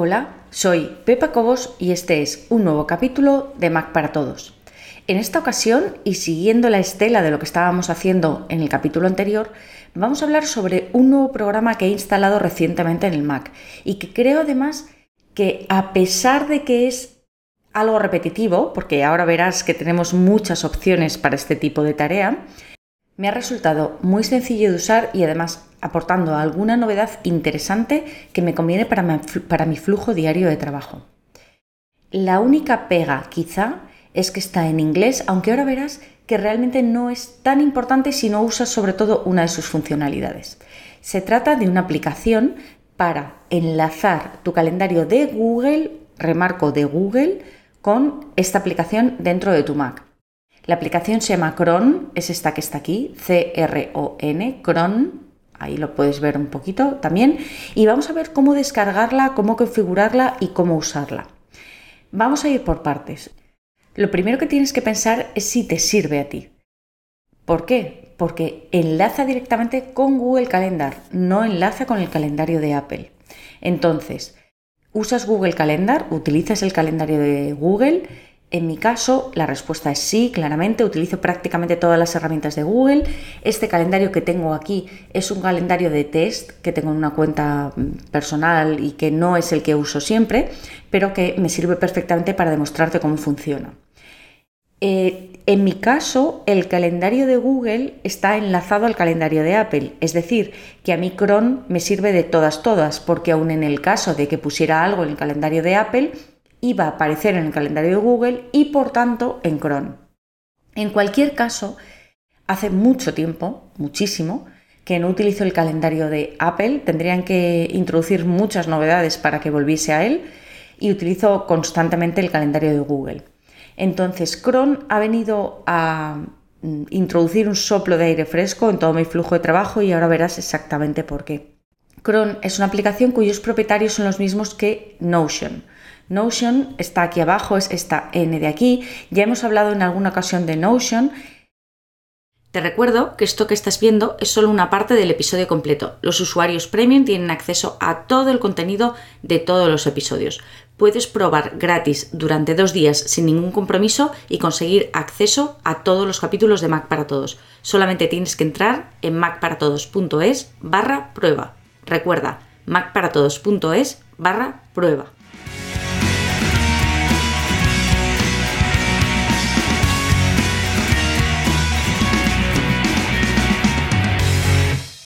Hola, soy Pepa Cobos y este es un nuevo capítulo de Mac para Todos. En esta ocasión, y siguiendo la estela de lo que estábamos haciendo en el capítulo anterior, vamos a hablar sobre un nuevo programa que he instalado recientemente en el Mac y que creo además que a pesar de que es algo repetitivo, porque ahora verás que tenemos muchas opciones para este tipo de tarea, me ha resultado muy sencillo de usar y además aportando alguna novedad interesante que me conviene para mi, flujo diario de trabajo. La única pega, quizá, es que está en inglés, aunque ahora verás que realmente no es tan importante si no usas sobre todo una de sus funcionalidades. Se trata de una aplicación para enlazar tu calendario de Google, remarco de Google, con esta aplicación dentro de tu Mac. La aplicación se llama Cron, es esta que está aquí, C-R-O-N, Cron, Ahí lo puedes ver un poquito también. Y vamos a ver cómo descargarla, cómo configurarla y cómo usarla. Vamos a ir por partes. Lo primero que tienes que pensar es si te sirve a ti. ¿Por qué? Porque enlaza directamente con Google Calendar, no enlaza con el calendario de Apple. Entonces, usas Google Calendar, utilizas el calendario de Google en mi caso, la respuesta es sí, claramente. Utilizo prácticamente todas las herramientas de Google. Este calendario que tengo aquí es un calendario de test que tengo en una cuenta mm, personal y que no es el que uso siempre, pero que me sirve perfectamente para demostrarte cómo funciona. Eh, en mi caso, el calendario de Google está enlazado al calendario de Apple, es decir, que a mí Chrome me sirve de todas, todas, porque aún en el caso de que pusiera algo en el calendario de Apple, iba a aparecer en el calendario de Google y por tanto en Chrome. En cualquier caso, hace mucho tiempo, muchísimo, que no utilizo el calendario de Apple, tendrían que introducir muchas novedades para que volviese a él y utilizo constantemente el calendario de Google. Entonces, Chrome ha venido a mm, introducir un soplo de aire fresco en todo mi flujo de trabajo y ahora verás exactamente por qué. Chrome es una aplicación cuyos propietarios son los mismos que Notion. Notion está aquí abajo, es esta N de aquí. Ya hemos hablado en alguna ocasión de Notion. Te recuerdo que esto que estás viendo es solo una parte del episodio completo. Los usuarios premium tienen acceso a todo el contenido de todos los episodios. Puedes probar gratis durante dos días sin ningún compromiso y conseguir acceso a todos los capítulos de Mac para Todos. Solamente tienes que entrar en macparatodos.es barra prueba. Recuerda, macparatodos.es barra prueba.